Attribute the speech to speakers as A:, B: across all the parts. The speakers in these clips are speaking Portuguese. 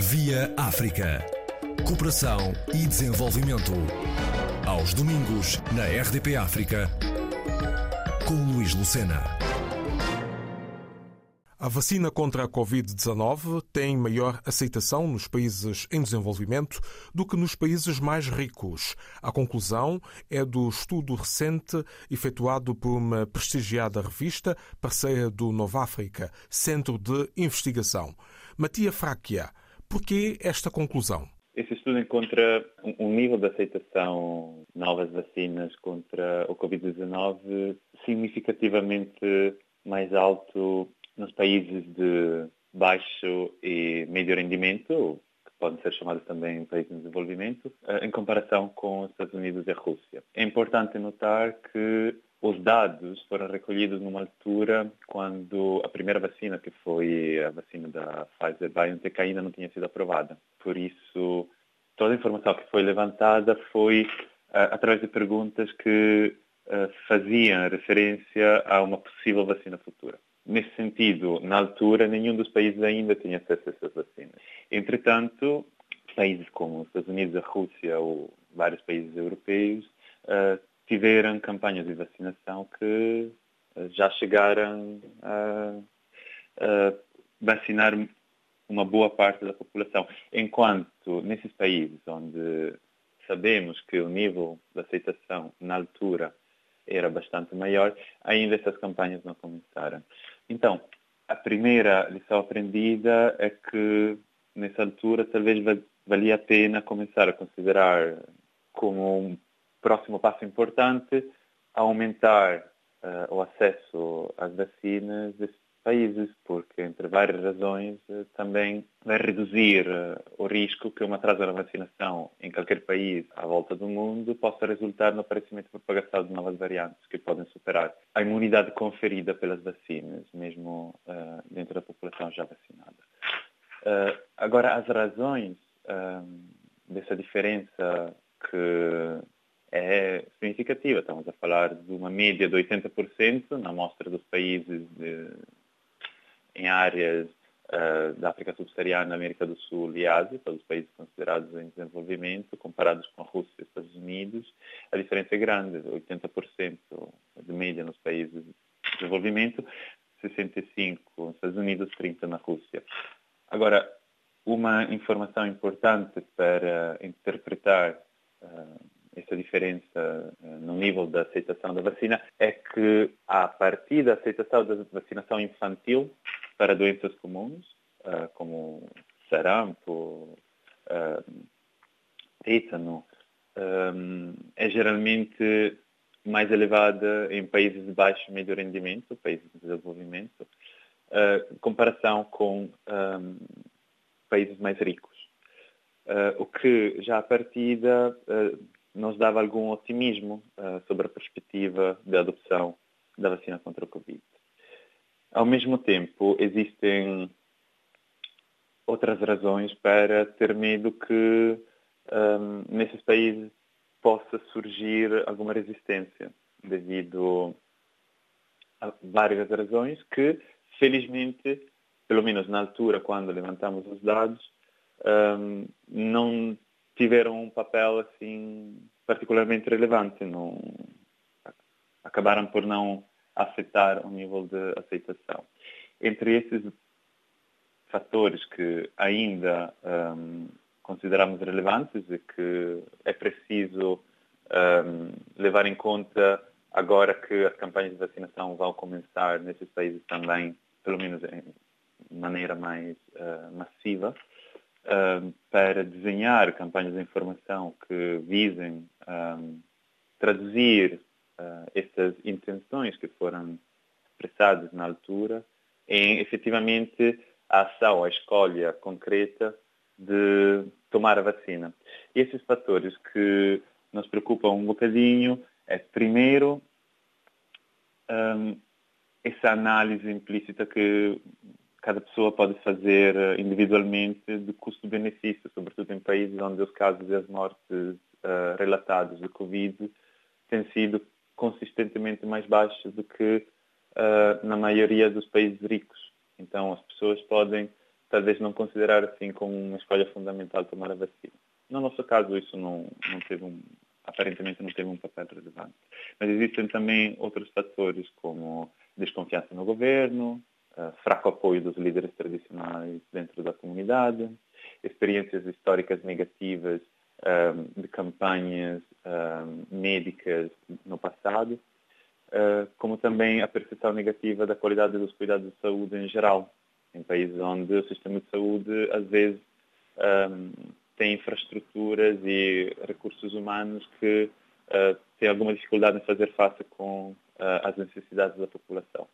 A: Via África. Cooperação e desenvolvimento. Aos domingos, na RDP África, com Luís Lucena.
B: A vacina contra a Covid-19 tem maior aceitação nos países em desenvolvimento do que nos países mais ricos. A conclusão é do estudo recente efetuado por uma prestigiada revista, parceira do Nova África, Centro de Investigação. Matia Fráquia, por que esta conclusão?
C: Esse estudo encontra um nível de aceitação de novas vacinas contra o Covid-19 significativamente mais alto nos países de baixo e médio rendimento, que podem ser chamados também países em desenvolvimento, eh, em comparação com os Estados Unidos e a Rússia. É importante notar que os dados foram recolhidos numa altura quando a primeira vacina, que foi a vacina da Pfizer-BioNTech, ainda não tinha sido aprovada. Por isso, toda a informação que foi levantada foi uh, através de perguntas que uh, faziam referência a uma possível vacina futura. Nesse sentido, na altura, nenhum dos países ainda tinha acesso a essas vacinas. Entretanto, países como os Estados Unidos, a Rússia ou vários países europeus uh, tiveram campanhas de vacinação que uh, já chegaram a, a, vacinar uma boa parte da população. Enquanto nesses países onde sabemos que o nível de aceitação na altura era bastante maior, ainda essas campanhas não começaram. Então, a primeira lição aprendida é que, nessa altura, talvez valia a pena começar a considerar como um próximo passo importante aumentar uh, o acesso às vacinas países, porque, entre várias razões, eh, também vai reduzir eh, o risco que uma atraso na vacinação em qualquer país à volta do mundo possa resultar no aparecimento e propagação de novas variantes que podem superar a imunidade conferida pelas vacinas, mesmo uh, dentro da população já vacinada. Uh, agora, as razões uh, dessa diferença que é significativa. Estamos a falar de uma média de 80% na amostra dos países de, em áreas uh, da África Subsaariana, América do Sul e Ásia, todos os países considerados em desenvolvimento, comparados com a Rússia e Estados Unidos, a diferença é grande, 80% de média nos países de desenvolvimento, 65% nos Estados Unidos, 30% na Rússia. Agora, uma informação importante para interpretar uh, essa diferença uh, no nível da aceitação da vacina é que, a partir da aceitação da vacinação infantil, para doenças comuns, uh, como sarampo, uh, tétano, é geralmente mais elevada em países de baixo e médio rendimento, países de desenvolvimento, em comparação com países mais ricos. O que já à partida nos dava algum otimismo sobre a perspectiva da adoção da vacina contra o Covid. Ao mesmo tempo, existem outras razões para ter medo que um, nesses países possa surgir alguma resistência devido a várias razões que, felizmente, pelo menos na altura quando levantamos os dados, um, não tiveram um papel assim particularmente relevante, não acabaram por não afetar o nível de aceitação. Entre esses fatores que ainda um, consideramos relevantes e que é preciso um, levar em conta agora que as campanhas de vacinação vão começar nesses países também, pelo menos de maneira mais uh, massiva, para desenhar campanhas de informação que visem um, traduzir uh, essas intenções que foram expressadas na altura em efetivamente a ação, a escolha concreta de tomar a vacina. E esses fatores que nos preocupam um bocadinho é, primeiro, um, essa análise implícita que cada pessoa pode fazer individualmente de custo-benefício, sobretudo em países onde os casos e as mortes uh, relatados de Covid têm sido consistentemente mais baixos do que uh, na maioria dos países ricos. Então, as pessoas podem talvez não considerar assim como uma escolha fundamental tomar a vacina. No nosso caso, isso não, não teve um, aparentemente não teve um papel relevante. Mas existem também outros fatores, como desconfiança no governo, uh, fraco apoio dos líderes tradicionais dentro da comunidade, experiências históricas negativas um, de campanhas um, médicas no passado, uh, como também a percepção negativa da qualidade dos cuidados de saúde em geral, em países onde o sistema de saúde, às vezes, um, tem infraestruturas e recursos humanos que uh, têm alguma dificuldade em fazer face com uh, as necessidades da população.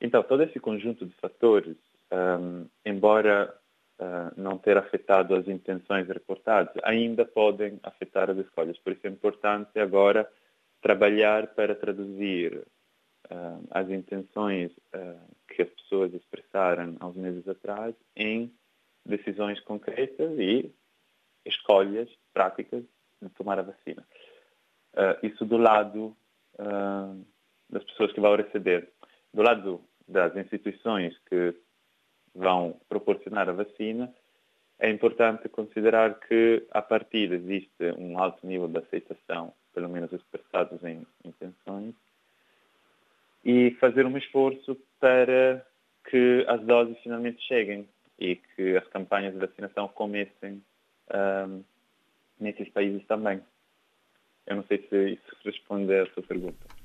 C: Então, todo esse conjunto de fatores, um, embora uh, não ter afetado as intenções reportadas, ainda podem afetar as escolhas. Por isso é importante agora trabalhar para traduzir uh, as intenções uh, que as pessoas expressaram há uns meses atrás em decisões concretas e escolhas práticas de tomar a vacina. isso do lado das pessoas que vão receber. Do lado das instituições que vão proporcionar a vacina, é importante considerar que, a partir existe um alto nível de aceitação, pelo menos expressados em intenções, e fazer um esforço para que as doses finalmente cheguem e que as campanhas de vacinação comecem um, nesses países também. Eu não sei se isso responde à sua pergunta.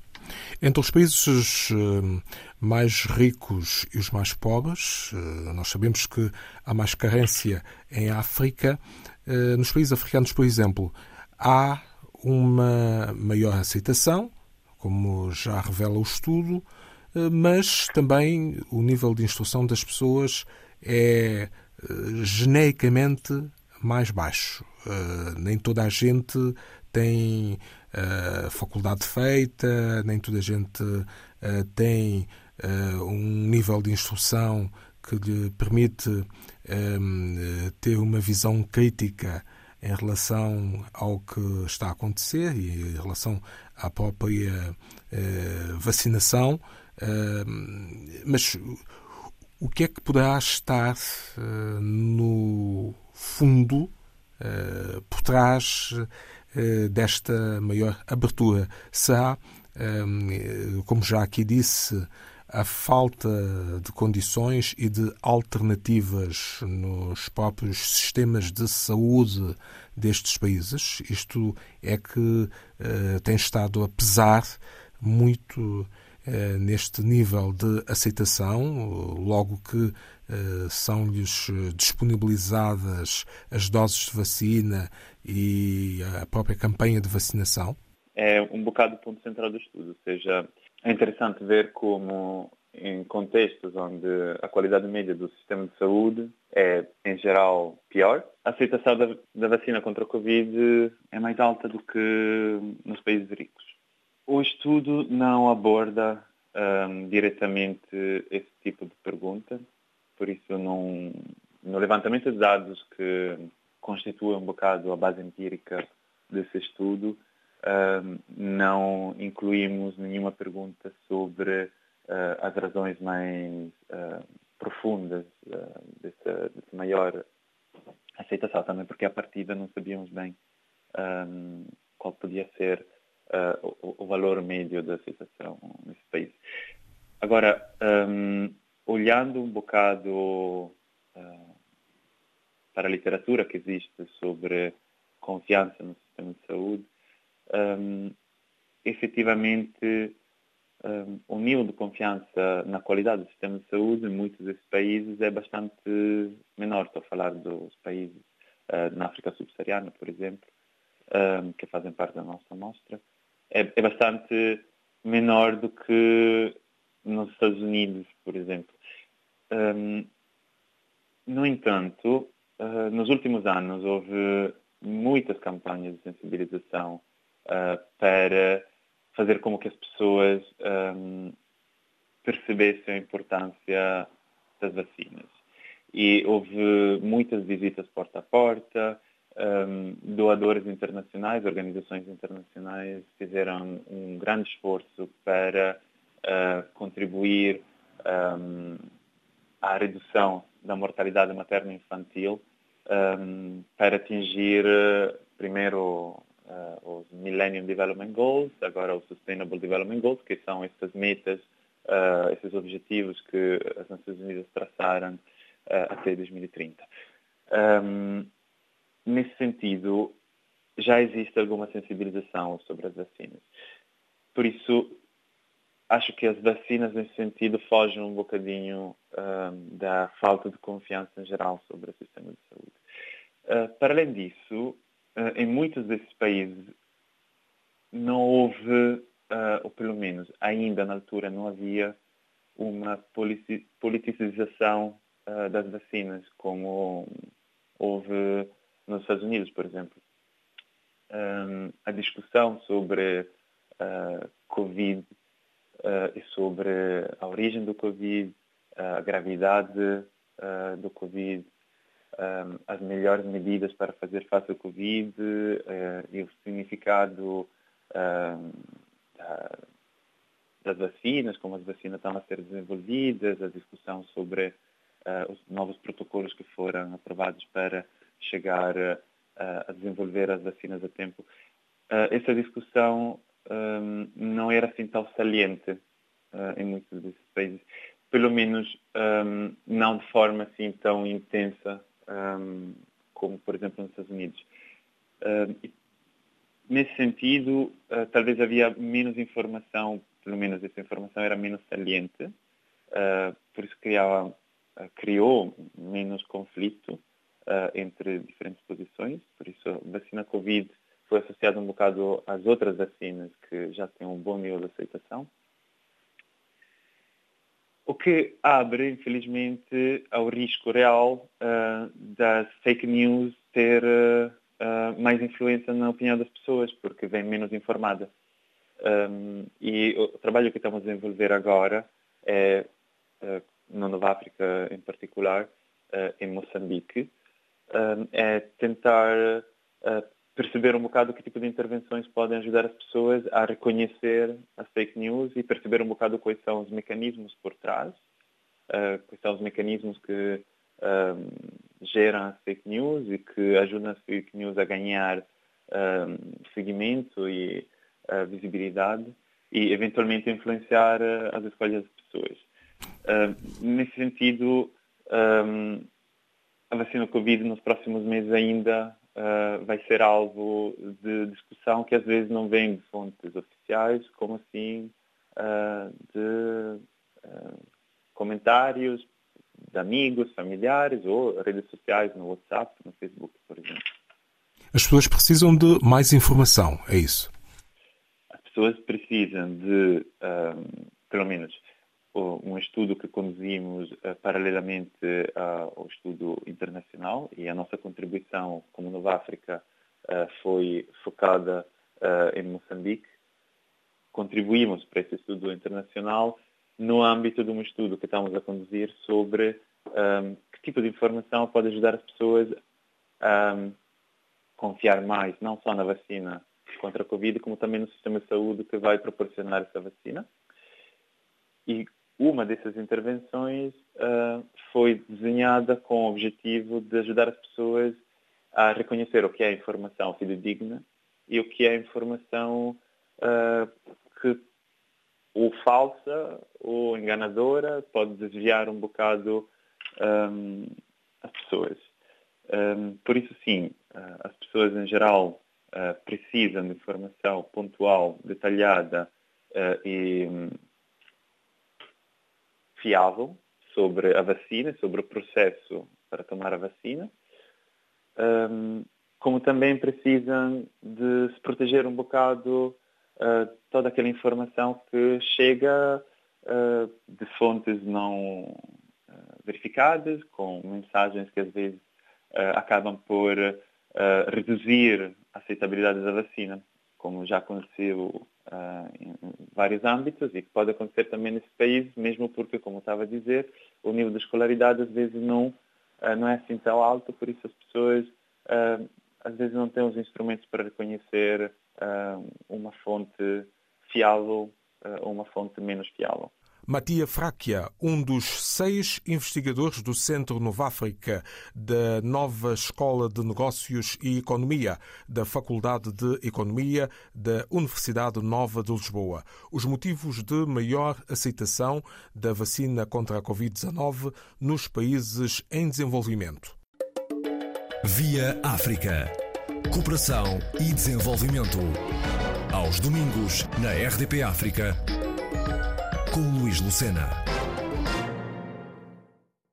B: Entre os países eh, mais ricos e os mais pobres, eh, nós sabemos que há mais carência em África. Eh, nos países africanos, por exemplo, há uma maior aceitação, como já revela o estudo, mas também o nível de instrução das pessoas é genericamente mais baixo. Nem toda a gente tem uh, faculdade feita, nem toda a gente uh, tem uh, um nível de instrução que lhe permite ter uma visão crítica em relação ao que está a acontecer e em relação à própria vacinação. mas o que é que poderá estar no fundo, por trás eh, desta maior abertura. Será, ehm, como já aqui disse, a falta de condições e de alternativas nos próprios sistemas de saúde destes países. Isto é que uh, tem estado a pesar muito neste nível de aceitação, logo que são-lhes disponibilizadas as doses de vacina e a própria campanha de vacinação?
C: É um bocado o ponto central do estudo, ou seja, é interessante ver como em contextos onde a qualidade média do sistema de saúde é, em geral, pior, a aceitação da, da vacina contra o Covid é mais alta do que nos países ricos. O estudo não aborda um, diretamente esse tipo de pergunta, por isso não, no levantamento de dados que constitui um bocado a base empírica desse estudo, não incluímos nenhuma pergunta sobre uh, as razões mais uh, profundas uh, dessa, maior aceitação, também porque a partida não sabíamos bem um, qual podia ser o, o, valor médio da aceitação nesse país. Agora, um, olhando um bocado para a literatura que existe sobre confiança no sistema de saúde, um, efetivamente um, o nível de confiança na qualidade do sistema de saúde em muitos desses países é bastante menor. Estou a falar dos países uh, na África subsaariana, por exemplo, um, que fazem parte da nossa amostra. É, é bastante menor do que nos Estados Unidos, por exemplo. Um, no entanto, uh, nos últimos anos houve muitas campanhas de sensibilização uh, para fazer com que as pessoas um, percebessem a importância das vacinas. E houve muitas visitas porta a porta, um, doadores internacionais, organizações internacionais fizeram um grande esforço para uh, contribuir um, à redução da mortalidade materna infantil um, para atingir primeiro uh, os Millennium Development Goals, agora os Sustainable Development Goals, que são essas metas, uh, esses objetivos que as Nações Unidas traçaram uh, até 2030. Um, nesse sentido, já existe alguma sensibilização sobre as vacinas. Por isso, acho que as vacinas, nesse sentido, fogem um bocadinho um, da falta de confiança em geral sobre o sistema de saúde. Uh, para além disso, uh, em muitos desses países não houve, uh, ou pelo menos ainda na altura não havia uma politicização uh, das vacinas, como houve nos Estados Unidos, por exemplo. Um, a discussão sobre uh, Covid uh, e sobre a origem do Covid, a gravidade do Covid, as melhores medidas para fazer face ao Covid e o significado da, das vacinas, como as vacinas estão a ser desenvolvidas, a discussão sobre os novos protocolos que foram aprovados para chegar a desenvolver as vacinas a tempo. essa discussão um, não era assim tão saliente em muitos desses países, pelo menos não de forma assim tão intensa um, como por exemplo nos Estados Unidos. Uh, nesse sentido, uh, talvez havia menos informação, pelo menos essa informação era menos saliente, uh, por isso criava, criou menos conflito entre diferentes posições, por isso a vacina Covid foi associada um bocado às outras vacinas que já têm um bom nível de aceitação. O que abre, infelizmente, ao risco real uh, das fake news ter uh, mais influência na opinião das pessoas, porque vem menos informada. Um, e o trabalho que estamos a desenvolver agora é, uh, na Nova África em particular, em Moçambique, é tentar perceber um bocado que tipo de intervenções podem ajudar as pessoas a reconhecer as fake news e perceber um bocado quais são os mecanismos por trás, uh, quais são os mecanismos que um, geram as fake news e que ajudam as fake news a ganhar um, seguimento e uh, visibilidade e eventualmente influenciar uh, as escolhas das pessoas. nesse sentido, um, a vacina Covid nos próximos meses ainda uh, vai ser alvo de discussão que às vezes não vem de fontes oficiais, como assim uh, de uh, comentários de amigos, familiares ou redes sociais no WhatsApp, no Facebook, por exemplo.
B: As pessoas precisam de mais informação, é isso?
C: As pessoas precisam de, pelo menos, um estudo que conduzimos uh, paralelamente uh, ao estudo internacional e a nossa contribuição como Nova África uh, foi focada em Moçambique. Contribuímos para esse estudo internacional no âmbito de um estudo que estamos a conduzir sobre um, que tipo de informação pode ajudar as pessoas a um, confiar mais, não só na vacina contra a Covid, como também no sistema de saúde que vai proporcionar essa vacina. E uma dessas intervenções uh, foi desenhada com o objetivo de ajudar as pessoas a reconhecer o que é informação fidedigna e o que é informação uh, que ou falsa ou enganadora pode desviar um bocado um, as pessoas. Um, por isso, sim, uh, as pessoas em geral precisam de informação pontual, detalhada e fiável sobre a vacina, sobre o processo para tomar a vacina, um, como também precisam de se proteger um bocado uh, toda aquela informação que chega uh, de fontes não uh, verificadas, com mensagens que às vezes acabam por reduzir a aceitabilidade da vacina, como já aconteceu uh, em vários âmbitos e que pode acontecer também nesse país, mesmo porque, como estava a dizer, o nível de escolaridade às vezes não, uh, não é assim tão alto, por isso as pessoas uh, às vezes não têm os instrumentos para reconhecer uma fonte fiável ou uma fonte menos fiável.
B: Matia Fráquia, um dos seis investigadores do Centro Nova-África da nova Escola de Negócios e Economia da Faculdade de Economia da Universidade Nova de Lisboa. Os motivos de maior aceitação da vacina contra a Covid-19 nos países em desenvolvimento.
A: Via África. Cooperação e desenvolvimento. Aos domingos, na RDP África com Luís Lucena.